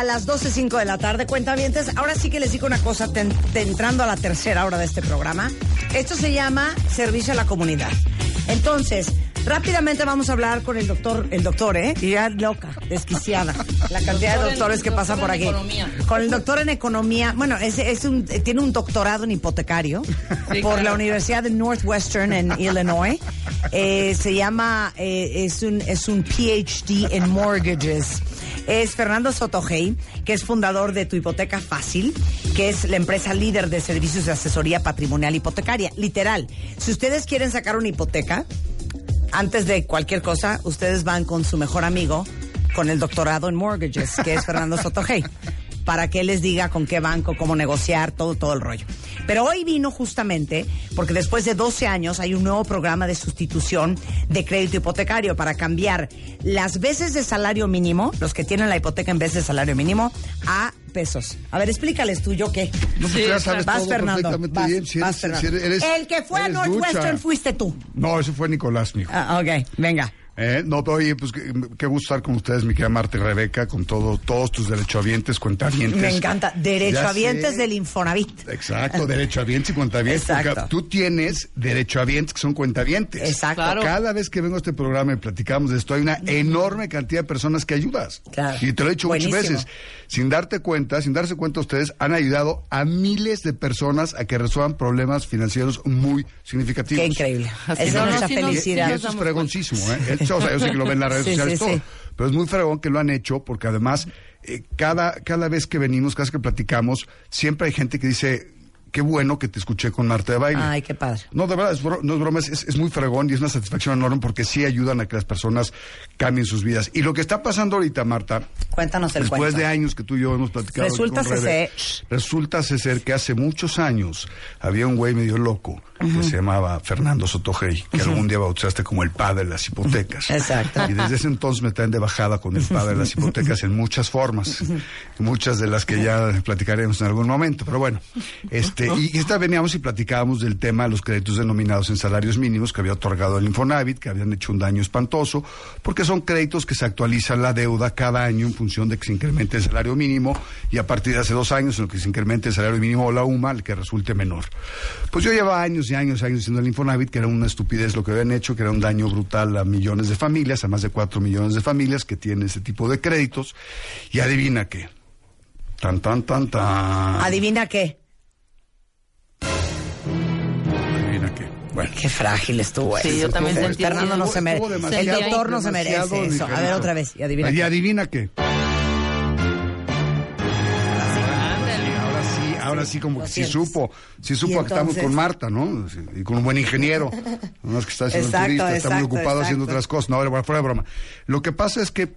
a las 12.05 de la tarde. Cuentavientes, ahora sí que les digo una cosa, entrando a la tercera hora de este programa. Esto se llama Servicio a la Comunidad. Entonces, rápidamente vamos a hablar con el doctor, el doctor, ¿eh? Y ya loca, desquiciada, la cantidad de doctores que pasan por aquí. Con el doctor en economía, bueno, es, es un, tiene un doctorado en hipotecario por la Universidad de Northwestern en Illinois. Eh, se llama, eh, es, un, es un PhD en mortgages es Fernando Sotogey, que es fundador de Tu Hipoteca Fácil, que es la empresa líder de servicios de asesoría patrimonial hipotecaria. Literal, si ustedes quieren sacar una hipoteca, antes de cualquier cosa, ustedes van con su mejor amigo, con el doctorado en mortgages, que es Fernando Sotogey para que él les diga con qué banco, cómo negociar, todo, todo el rollo. Pero hoy vino justamente porque después de 12 años hay un nuevo programa de sustitución de crédito hipotecario para cambiar las veces de salario mínimo, los que tienen la hipoteca en vez de salario mínimo, a pesos. A ver, explícales tú, ¿yo qué? No, pues ya sabes vas, Fernando. Vas, bien. Si vas, Fernando. el que fue a Northwestern fuiste tú. No, ese fue Nicolás, mijo. Ah, ok, venga. Eh, no, oye, pues qué, qué, gusto estar con ustedes, mi querida Marta y Rebeca, con todo, todos tus derechohabientes, cuentavientes. Me encanta, derechohabientes del Infonavit. Exacto, derechohabientes y cuentavientes. Exacto. tú tienes derechohabientes que son cuentavientes. Exacto. Cada vez que vengo a este programa y platicamos de esto, hay una enorme cantidad de personas que ayudas. Claro. Y te lo he dicho muchas veces. Sin darte cuenta, sin darse cuenta ustedes, han ayudado a miles de personas a que resuelvan problemas financieros muy significativos. Qué increíble. es mucha felicidad. Y, eso es fregoncísimo, ¿eh? o sea, yo sé que lo ven en las redes sociales todo, pero es muy fregón que lo han hecho porque además eh, cada, cada vez que venimos, cada vez que platicamos, siempre hay gente que dice, qué bueno que te escuché con Marta de Baile. Ay, qué padre. No, de verdad, no es broma, es, es, muy fregón y es una satisfacción enorme porque sí ayudan a que las personas cambien sus vidas. Y lo que está pasando ahorita, Marta. Cuéntanos el Después de años que tú y yo hemos platicado. Resulta ser. Resulta ser que hace muchos años había un güey medio loco que se llamaba Fernando Sotogey, que algún día bautizaste como el padre de las hipotecas. Exacto. Y desde ese entonces me traen de bajada con el padre de las hipotecas en muchas formas, muchas de las que ya platicaremos en algún momento. Pero bueno, este, y, esta veníamos y platicábamos del tema de los créditos denominados en salarios mínimos que había otorgado el Infonavit, que habían hecho un daño espantoso, porque son créditos que se actualizan la deuda cada año en función de que se incremente el salario mínimo y a partir de hace dos años en lo que se incremente el salario mínimo o la UMA, el que resulte menor. Pues yo llevaba años años y años diciendo el Infonavit que era una estupidez lo que habían hecho, que era un daño brutal a millones de familias, a más de cuatro millones de familias que tienen ese tipo de créditos. Y adivina qué. Tan, tan, tan, tan. ¿Adivina qué? Adivina qué. Bueno. Qué frágil estuvo eso. Sí, yo también sentí. Fernando no se merece. El doctor no se merece eso. A ver, otra vez. Y adivina. Y adivina qué. Ahora sí como que sí supo, sí supo que estamos con Marta, ¿no? Y con un buen ingeniero, no es que está haciendo turista, está muy ocupado haciendo otras cosas, no, ahora fuera de broma. Lo que pasa es que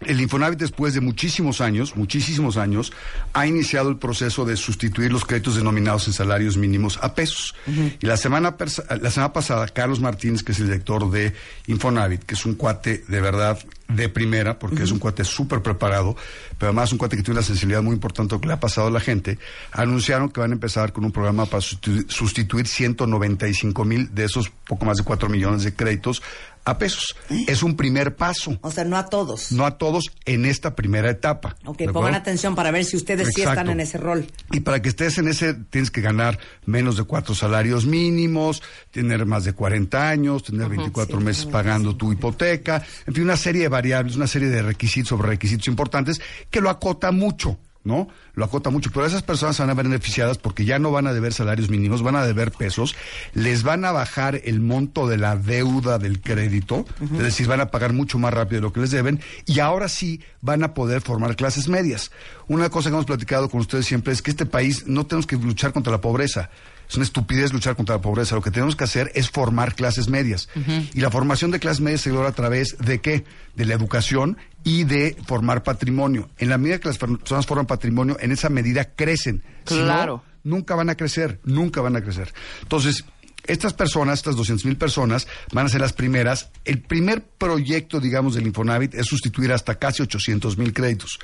el Infonavit después de muchísimos años, muchísimos años, ha iniciado el proceso de sustituir los créditos denominados en salarios mínimos a pesos. Y la semana, la semana pasada, Carlos Martínez, que es el director de Infonavit, que es un cuate de verdad de primera, porque es un cuate súper preparado, pero además un cuate que tiene una sensibilidad muy importante que le ha pasado a la gente, anunciaron que van a empezar con un programa para sustituir 195 mil de esos poco más de 4 millones de créditos a pesos. ¿Eh? Es un primer paso. O sea, no a todos. No a todos en esta primera etapa. Ok, pongan atención para ver si ustedes sí están en ese rol. Y para que estés en ese, tienes que ganar menos de cuatro salarios mínimos, tener más de 40 años, tener 24 meses pagando tu hipoteca, en fin, una serie de variables, una serie de requisitos sobre requisitos importantes que lo acota mucho. ¿No? Lo acota mucho, pero esas personas van a ver beneficiadas porque ya no van a deber salarios mínimos, van a deber pesos, les van a bajar el monto de la deuda del crédito, es decir, van a pagar mucho más rápido de lo que les deben y ahora sí van a poder formar clases medias. Una cosa que hemos platicado con ustedes siempre es que este país no tenemos que luchar contra la pobreza. Es una estupidez luchar contra la pobreza. Lo que tenemos que hacer es formar clases medias. Y la formación de clases medias se logra a través de qué? De la educación y de formar patrimonio. En la medida que las personas forman patrimonio, en esa medida crecen. Claro. nunca van a crecer, nunca van a crecer. Entonces, estas personas, estas 200 mil personas, van a ser las primeras. El primer proyecto, digamos, del Infonavit es sustituir hasta casi 800 mil créditos.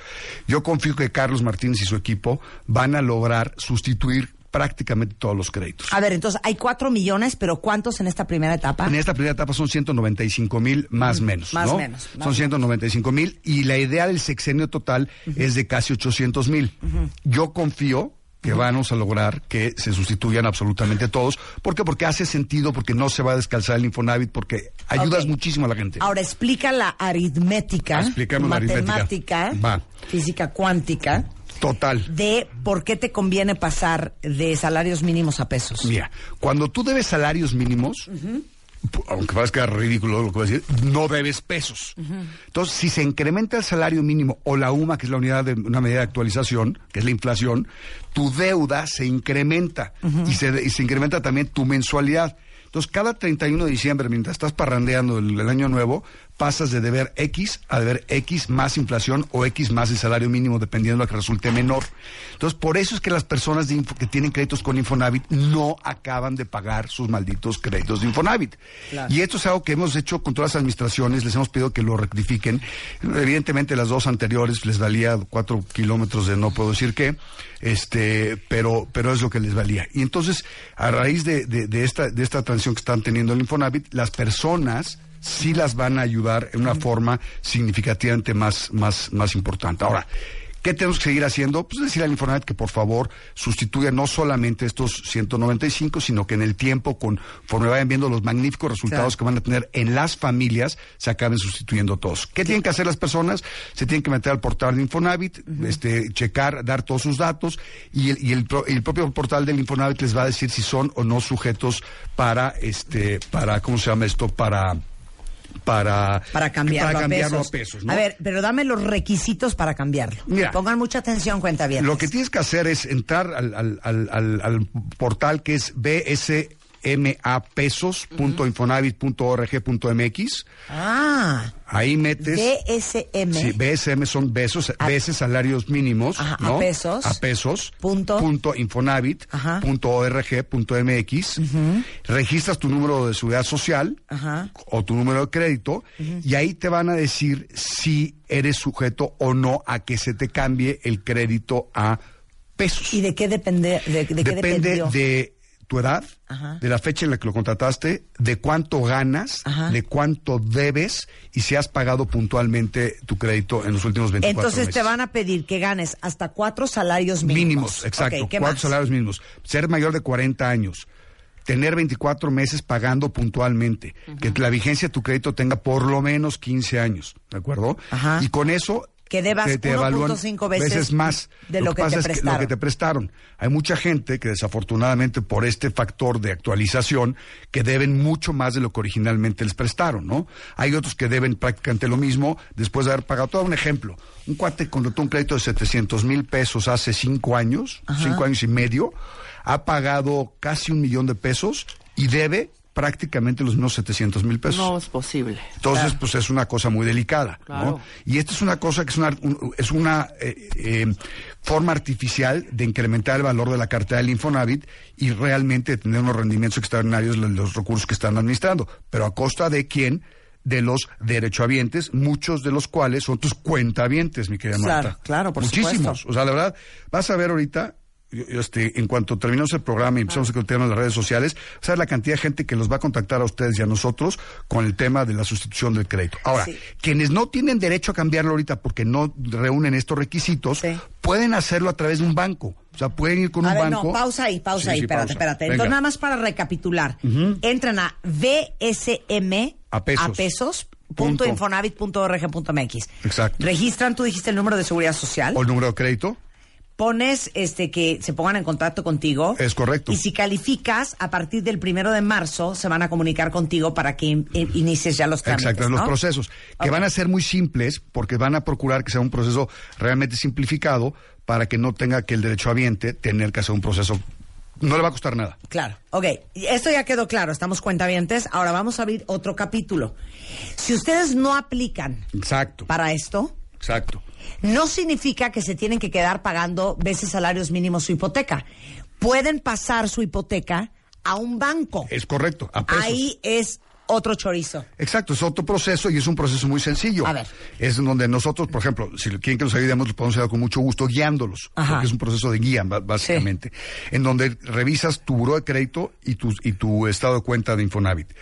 Yo confío que Carlos Martínez y su equipo van a lograr sustituir prácticamente todos los créditos. A ver, entonces hay cuatro millones, pero ¿cuántos en esta primera etapa? En esta primera etapa son 195 mil más menos. más ¿no? menos, más son 195 mil y la idea del sexenio total es de casi 800 mil. Yo confío que vamos a lograr que se sustituyan absolutamente todos. ¿Por qué? Porque hace sentido, porque no se va a descalzar el Infonavit, porque ayudas muchísimo a la gente. Ahora explica la aritmética, Explícame la aritmética. matemática, física cuántica, Total. de por qué te conviene pasar de salarios mínimos a pesos. Mira, cuando tú debes salarios mínimos, pu- aunque parezca ridículo lo que voy a decir, no debes pesos. Entonces, si se incrementa el salario mínimo o la UMA, que es la unidad de una medida de actualización, que es la inflación, tu deuda se incrementa y, se, y se incrementa también tu mensualidad. Entonces, cada 31 de diciembre, mientras estás parrandeando el, el año nuevo, pasas de deber X a deber X más inflación o X más el salario mínimo, dependiendo de lo que resulte menor. Entonces, por eso es que las personas de Info- que tienen créditos con Infonavit no acaban de pagar sus malditos créditos de Infonavit. Y esto es algo que hemos hecho con todas las administraciones, les hemos pedido que lo rectifiquen. Evidentemente, las dos anteriores les valía cuatro kilómetros de no puedo decir qué, este, pero, pero es lo que les valía. Y entonces, a raíz de, de- de esta, de esta transición que están teniendo el Infonavit, las personas sí las van a ayudar en una forma significativamente más, más, más importante. Ahora, ¿qué tenemos que seguir haciendo? Pues decir al Infonavit que por favor sustituya no solamente estos 195, sino que en el tiempo, conforme vayan viendo los magníficos resultados Claro. que van a tener en las familias, se acaben sustituyendo todos. ¿Qué tienen que hacer las personas? Se tienen que meter al portal de Infonavit, este, checar, dar todos sus datos y el, y el, pro- el propio portal del Infonavit les va a decir si son o no sujetos para, este, para, ¿cómo se llama esto? Para para, Para cambiarlo, para cambiarlo a a pesos. A ver, pero dame los requiisitos para cambiando. Mira. Pongan mucha atención, cuenta bien. Lo que tienes que hacer es entrar al, al, al, al- al portal que es bsmapesos.infonavit.org.mx. Ah, Ahí metes. Sí, BSM son besos, A- veces salarios mínimos. Ajá, a ¿no? pesos. A pesos. Punto. Punto infonavit. Ajá. Punto org. Punto mx. Registras tu número de seguridad social. Ajá. O tu número de crédito. Y ahí te van a decir si eres sujeto o no a que se te cambie el crédito a pesos. ¿Y de qué depende? De, de qué Depende dependió? de tu edad, Ajá. de la fecha en la que lo contrataste, de cuánto ganas, Ajá. de cuánto debes y si has pagado puntualmente tu crédito en los últimos 24 Entonces meses. te van a pedir que ganes hasta cuatro salarios mínimos. mínimos, exacto, Ok, ¿qué cuatro más? salarios mínimos, ser mayor de 40 años, tener 24 meses pagando puntualmente, que la vigencia de tu crédito tenga por lo menos 15 años, ¿de acuerdo? Ajá. Y con eso Que debas te, te evalúan 1.5 veces más de lo te que te prestaron. Hay mucha gente que desafortunadamente por este factor de actualización que deben mucho más de lo que originalmente les prestaron, ¿no? Hay otros que deben prácticamente lo mismo después de haber pagado. Todo un ejemplo. Un cuate contrató un crédito de 700 mil pesos hace cinco años, cinco años y medio, ha pagado casi un millón de pesos y debe prácticamente los mismos 700 mil pesos. No es posible. Entonces, pues es una cosa muy delicada, Claro. ¿no? Y esta es una cosa que es una, un- es una eh, eh, forma artificial de incrementar el valor de la cartera del Infonavit y realmente tener unos rendimientos extraordinarios de los recursos que están administrando. Pero a costa de quién? De los derechohabientes, muchos de los cuales son tus cuentavientes, mi querida Claro, Marta. claro, por Muchísimos. supuesto. O sea, la verdad, vas a ver ahorita, este, en cuanto terminemos el programa y empezamos con el tema de las redes sociales, a ver la cantidad de gente que los va a contactar a ustedes y a nosotros con el tema de la sustitución del crédito. Ahora, Sí. quienes no tienen derecho a cambiarlo ahorita porque no reúnen estos requisitos, Sí. pueden hacerlo a través de un banco. O sea, pueden ir con A un ver, banco. no, pausa ahí, pausa Sí, ahí, espérate, pausa. espérate. Venga. Entonces, nada más para recapitular. Entran a VSM A pesos. punto Punto. infonavit.org.mx. Exacto. Registran, tú dijiste el número de seguridad social. O el número de crédito. Pones este que se pongan en contacto contigo. Es correcto. Y si calificas, a partir del primero de marzo se van a comunicar contigo para que in- in- inicies ya los trámites. Exacto, los procesos, que van a ser muy simples porque van a procurar que sea un proceso realmente simplificado para que no tenga que el derechohabiente tener que hacer un proceso. No le va a costar nada. Claro, ok. Esto ya quedó claro, estamos cuentavientes. Ahora vamos a abrir otro capítulo. Si ustedes no aplican Exacto. para esto, Exacto. no significa que se tienen que quedar pagando veces salarios mínimos su hipoteca. Pueden pasar su hipoteca a un banco. Es correcto. A pesos. Ahí es otro chorizo. Exacto, es otro proceso y es un proceso muy sencillo. A ver. Es donde nosotros, por ejemplo, si quieren que los ayudemos, los podemos ayudar con mucho gusto guiándolos. Ajá. Porque es un proceso de guía, básicamente. En donde revisas tu buró de crédito y tu, y tu estado de cuenta de Infonavit.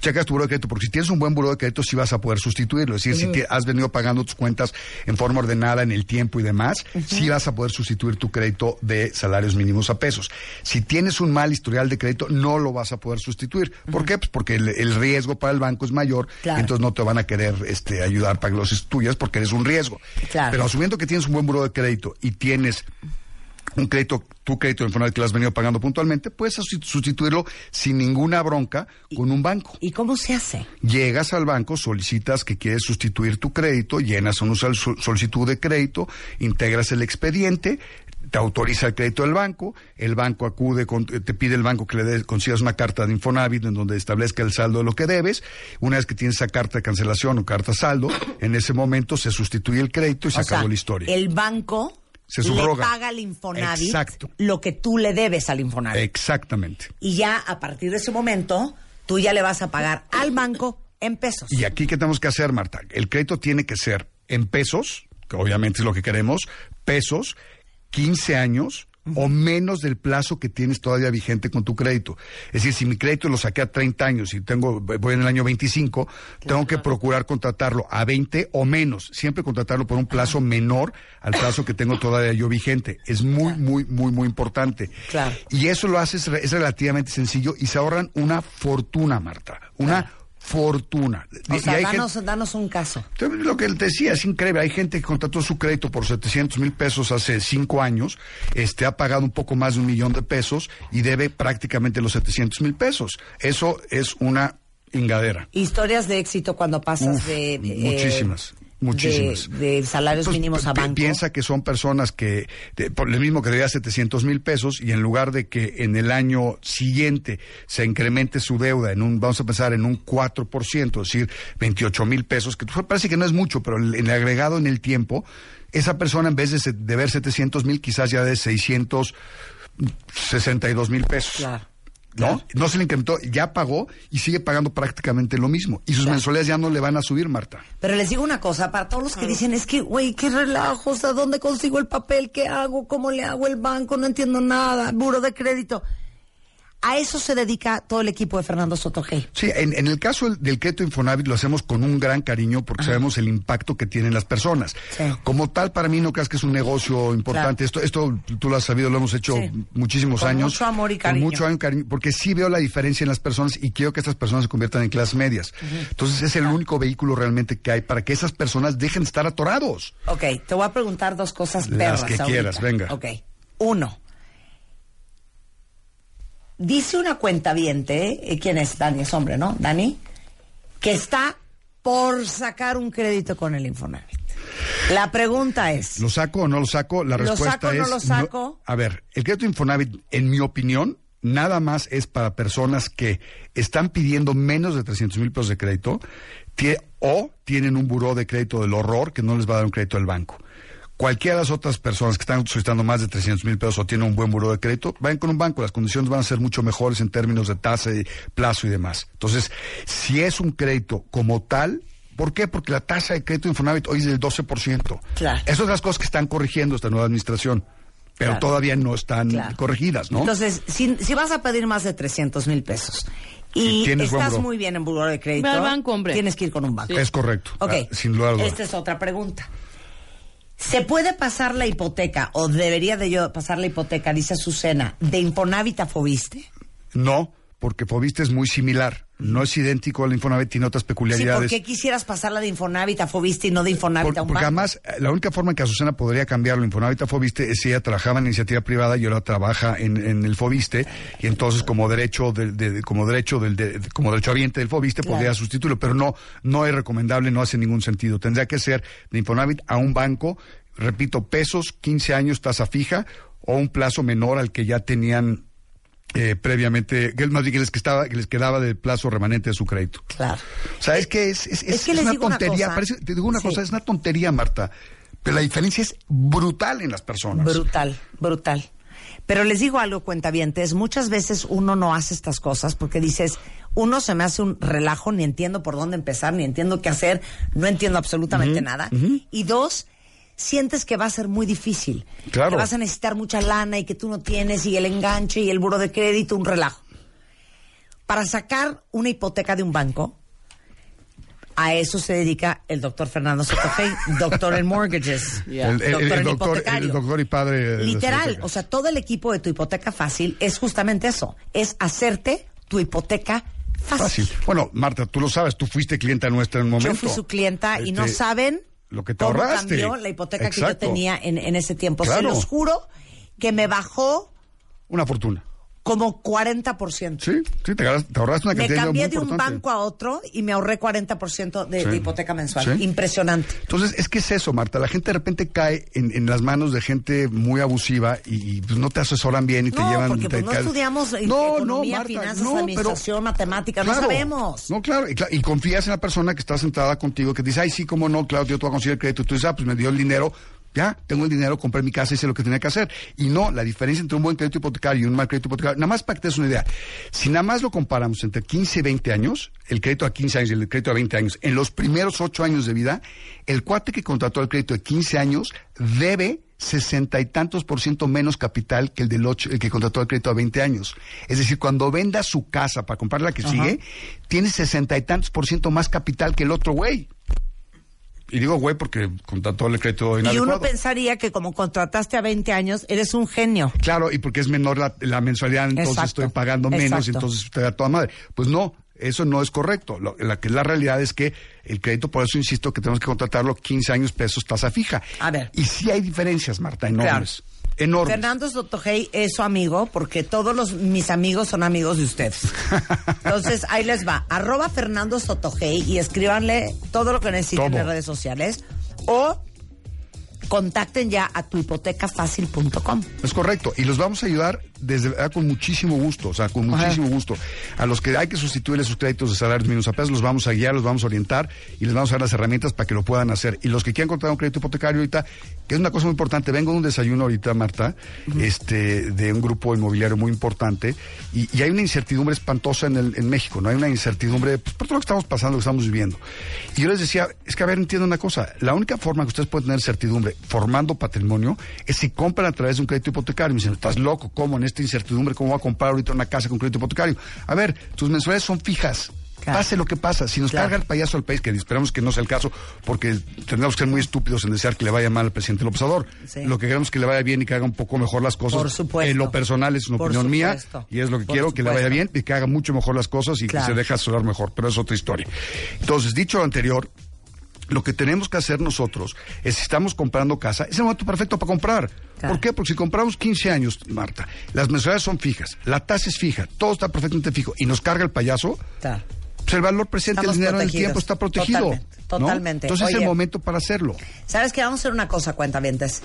Checas tu buró de crédito, porque si tienes un buen buró de crédito, sí vas a poder sustituirlo. Es decir, si te- has venido pagando tus cuentas en forma ordenada en el tiempo y demás, sí vas a poder sustituir tu crédito de salarios mínimos a pesos. Si tienes un mal historial de crédito, no lo vas a poder sustituir. ¿Por qué? Pues porque el, el riesgo para el banco es mayor, Claro. entonces no te van a querer este, ayudar para que los tuyas porque eres un riesgo. Claro. Pero asumiendo que tienes un buen buró de crédito y tienes un crédito, tu crédito de Infonavit que lo has venido pagando puntualmente, puedes susti- sustituirlo sin ninguna bronca con un banco. ¿Y cómo se hace? Llegas al banco, solicitas que quieres sustituir tu crédito, llenas una sol- solicitud de crédito, integras el expediente, te autoriza el crédito del banco, el banco acude, con- te pide el banco que le des- consigas una carta de Infonavit en donde establezca el saldo de lo que debes. Una vez que tienes esa carta de cancelación o carta saldo, en ese momento se sustituye el crédito y se O acabó sea, la historia. El banco Se le subroga. paga al Infonavit Exacto. lo que tú le debes al Infonavit. Exactamente. y ya a partir de ese momento, tú ya le vas a pagar al banco en pesos. Y aquí, ¿qué tenemos que hacer, Marta? El crédito tiene que ser en pesos, que obviamente es lo que queremos, pesos, 15 años o menos del plazo que tienes todavía vigente con tu crédito. Es decir, si mi crédito lo saqué a 30 años y tengo voy en el año 25, tengo que procurar contratarlo a 20 o menos, siempre contratarlo por un plazo menor al plazo que tengo todavía yo vigente. Es muy muy muy muy importante. Claro. Y eso lo haces es relativamente sencillo y se ahorran una fortuna, Marta, una fortuna. o Y sea, hay gente- danos, danos un caso. Lo que te decía es increíble. Hay gente que contrató su crédito por 700 mil pesos hace cinco años, este ha pagado un poco más de un millón de pesos y debe prácticamente los 700 mil pesos. Eso es una ingadera. Historias de éxito cuando pasas Uf, de... eh, muchísimas, muchísimas. De, de salarios Pues, mínimos a banco. Piensa que son personas que, de- por lo mismo que debía 700 mil pesos, y en lugar de que en el año siguiente se incremente su deuda en un, vamos a pensar, en un 4%, es decir, 28 mil pesos, que parece que no es mucho, pero en el agregado en el tiempo, esa persona en vez de deber 700 mil, quizás ya de 662 mil pesos. Claro. ¿No? No se le incrementó, ya pagó y sigue pagando prácticamente lo mismo. Y sus Claro. mensualidades ya no le van a subir, Marta. Pero les digo una cosa, para todos los que dicen, es que, güey, qué relajo, o sea, ¿dónde consigo el papel? ¿Qué hago? ¿Cómo le hago el banco? No entiendo nada, buro de crédito. A eso se dedica todo el equipo de Fernando Sotogey. Sí, en, en el caso del, del crédito Infonavit lo hacemos con un gran cariño porque sabemos el impacto que tienen las personas. Sí. Como tal, para mí no creas que es un negocio importante. Esto, esto tú lo has sabido, lo hemos hecho Sí. muchísimos Con años. mucho amor y cariño. Con mucho amor y cariño, porque sí veo la diferencia en las personas y quiero que estas personas se conviertan en clases medias. Entonces es el único vehículo realmente que hay para que esas personas dejen de estar atorados. Ok, te voy a preguntar dos cosas Las perras que ahorita. quieras, venga. Ok, uno. Dice una cuenta viente, ¿quién es? Dani, es hombre, ¿no? Dani, que está por sacar un crédito con el Infonavit. La pregunta es, ¿Lo saco o no lo saco? La ¿Lo respuesta saco o no es. lo saco? a ver, el crédito Infonavit, en mi opinión, nada más es para personas que están pidiendo menos de 300 mil pesos de crédito o tienen un buró de crédito del horror que no les va a dar un crédito del banco. Cualquiera de las otras personas que están solicitando más de 300 mil pesos o tienen un buen buró de crédito, vayan con un banco. Las condiciones van a ser mucho mejores en términos de tasa y plazo y demás. Entonces, si es un crédito como tal, ¿por qué? Porque la tasa de crédito de Infonavit hoy es del 12%. Claro. Esas son las cosas que están corrigiendo esta nueva administración, pero Claro. todavía no están Claro. corregidas, ¿no? entonces, si, si vas a pedir más de 300 mil pesos y estás muy bien en buró de crédito, Ve al banco, hombre. tienes que ir con un banco. Es correcto. Ok, ah, sin duda esta es otra pregunta. ¿Se puede pasar la hipoteca, o debería de yo pasar la hipoteca, dice Azucena, de Infonavit a Fobiste? No, porque Fobiste es muy similar. No es idéntico al Infonavit, tiene otras Sí, peculiaridades. ¿por qué quisieras pasarla de Infonavit a Fobiste y no de Infonavit Por- a un porque banco? además, eh, la única forma en que Azucena podría cambiarlo Infonavit a Fobiste es si ella trabajaba en iniciativa privada y ahora trabaja en, en el Fobiste, y entonces como derecho del, de- como derecho del, de- como derechohabiente del Fobiste Claro. podría sustituirlo, pero no, no es recomendable, no hace ningún sentido. Tendría que ser de Infonavit a un banco, repito, pesos, 15 años, tasa fija, o un plazo menor al que ya tenían eh, previamente, que más bien que les, estaba, que les quedaba de plazo remanente de su crédito. Claro. O sea, es que es, es, Es es- que es les una tontería. parece- te digo una Sí. cosa, es una tontería, Marta. Pero la diferencia es brutal en las personas. Brutal, brutal. Pero les digo algo, cuentavientes, muchas veces uno no hace estas cosas porque dices, uno, se me hace un relajo, ni entiendo por dónde empezar, ni entiendo qué hacer, no entiendo absolutamente nada. Y dos, sientes que va a ser muy difícil. Claro. Que vas a necesitar mucha lana y que tú no tienes, y el enganche y el buro de crédito, un relajo. Para sacar una hipoteca de un banco, a eso se dedica el doctor Fernando Sotogey, doctor en mortgages, El, el- el doctor en doctor, hipotecario. el doctor y padre. Literal, o sea, todo el equipo de tu hipoteca fácil es justamente eso, es hacerte tu hipoteca fácil. Fácil. Bueno, Marta, tú lo sabes, tú fuiste clienta nuestra en un momento. Yo fui su clienta y no Este, saben lo que te cómo ahorraste. cambió la hipoteca que yo tenía en, en ese tiempo. Se los juro que me bajó Una fortuna. Como 40%. Sí, sí, te, te ahorraste una Me cantidad cambié muy de un importante. banco a otro y me ahorré 40% de, Sí. de hipoteca mensual. Sí. Impresionante. Entonces, es que es eso, Marta. La gente de repente cae en, en las manos de gente muy abusiva y, y, pues, no te asesoran bien y te No, llevan. porque pues, te no estudiamos eh, No, no, economía, Marta, finanzas, no, pero- administración, matemática, no Claro. sabemos. No, claro y, y confías en la persona que está sentada contigo, que dice, ay, sí, cómo no, claro, yo te voy a conseguir el crédito. Tú dices, ah, pues me dio el dinero, ya, tengo el dinero, compré mi casa, hice lo que tenía que hacer. Y no, la diferencia entre un buen crédito hipotecario y un mal crédito hipotecario, nada más para que te des una idea, si nada más lo comparamos entre 15 y 20 años, el crédito a 15 años y el crédito a 20 años, en los primeros 8 años de vida, el cuate que contrató el crédito de 15 años debe sesenta y tantos por ciento menos capital que el del ocho, el que contrató el crédito a 20 años. Es decir, cuando venda su casa para comprar la que sigue, tiene sesenta y tantos por ciento más capital que el otro güey. Y digo güey porque contrató el crédito Y inadecuado. uno pensaría que como contrataste a 20 años, eres un genio. Claro, y porque es menor la, la mensualidad, entonces Exacto, estoy pagando menos, exacto. entonces te da toda madre. Pues no, eso no es correcto. Lo- la, que la realidad es que el crédito, por eso insisto que tenemos que contratarlo 15 años pesos tasa fija. A ver. Y sí hay diferencias, Marta, enormes. Enormes. Fernando Sotogey es su amigo porque todos los mis amigos son amigos de ustedes. Entonces, ahí les va. Arroba Fernando Sotogey y escríbanle todo lo que necesiten Todo. en redes sociales. O contacten ya a tuhipotecafacil.com. Es correcto. Y los vamos a ayudar desde verdad, con muchísimo gusto, o sea, con Ajá. muchísimo gusto. A los que hay que sustituirle sus créditos de salarios mínimos a pesos, los vamos a guiar, los vamos a orientar y les vamos a dar las herramientas para que lo puedan hacer. Y los que quieran contratar un crédito hipotecario ahorita, que es una cosa muy importante, vengo de un desayuno ahorita, Marta, este, de un grupo inmobiliario muy importante, y, y hay una incertidumbre espantosa en, el, en México, ¿no? Hay una incertidumbre pues, por todo lo que estamos pasando, lo que estamos viviendo. Y yo les decía, es que a ver, entiendo una cosa, la única forma que ustedes pueden tener certidumbre formando patrimonio es si compran a través de un crédito hipotecario. Me dicen, estás loco, ¿cómo en esta incertidumbre, cómo voy a comprar ahorita una casa con crédito hipotecario? A ver, tus mensualidades son fijas. Claro. Pase lo que pasa, si nos Claro. carga el payaso al país, que esperamos que no sea el caso, porque tendremos que ser muy estúpidos en desear que le vaya mal al presidente López Obrador. Sí. Lo que queremos es que le vaya bien y que haga un poco mejor las cosas. Por supuesto. En lo personal es una Por opinión mía y es lo que Por quiero, que le vaya bien y que haga mucho mejor las cosas y Claro. que se deje asesorar mejor, pero es otra historia. Entonces, dicho lo anterior, lo que tenemos que hacer nosotros es, si estamos comprando casa, es el momento perfecto para comprar. Claro. ¿Por qué? Porque si compramos 15 años, Marta, las mensualidades son fijas, la tasa es fija, todo está perfectamente fijo y nos carga el payaso, Claro. pues el valor presente Estamos del dinero en el protegidos. tiempo está protegido. Totalmente, ¿no? totalmente. Entonces es el momento para hacerlo. ¿Sabes qué? Vamos a hacer una cosa, cuentavientes.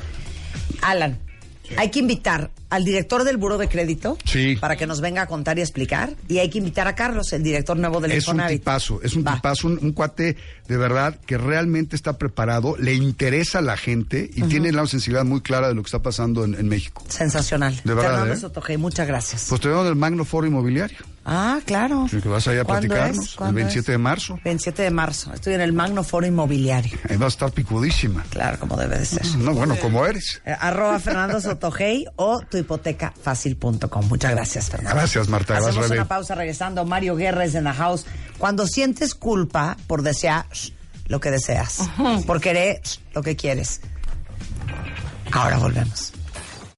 Alan, hay que invitar al director del Buro de Crédito Sí. para que nos venga a contar y explicar. Y hay que invitar a Carlos, el director nuevo del Es un tipazo, es un Va. tipazo, un, un cuate de verdad que realmente está preparado, le interesa a la gente y tiene la sensibilidad muy clara de lo que está pasando en, en México. Sensacional. De verdad, Fernando ¿eh? Sotogey, muchas gracias. Pues te en el Magno Foro Inmobiliario, ah, claro. que vas allá a ¿Cuándo platicarnos, es? el ¿Cuándo 27 es? de marzo. 27 de marzo. Estoy en el Magno Foro Inmobiliario. Ahí vas a estar picudísima. Claro, como debe de ser. No, bueno, como eres. Eh, arroba Fernando Sotogey o tuhipotecafacil.com. Muchas gracias, Fernando. Gracias, Marta. Gracias, Hacemos Rebe. una pausa regresando. Mario Guerra es en la house. Cuando sientes culpa por desear lo que deseas, por querer lo que quieres. Ahora volvemos.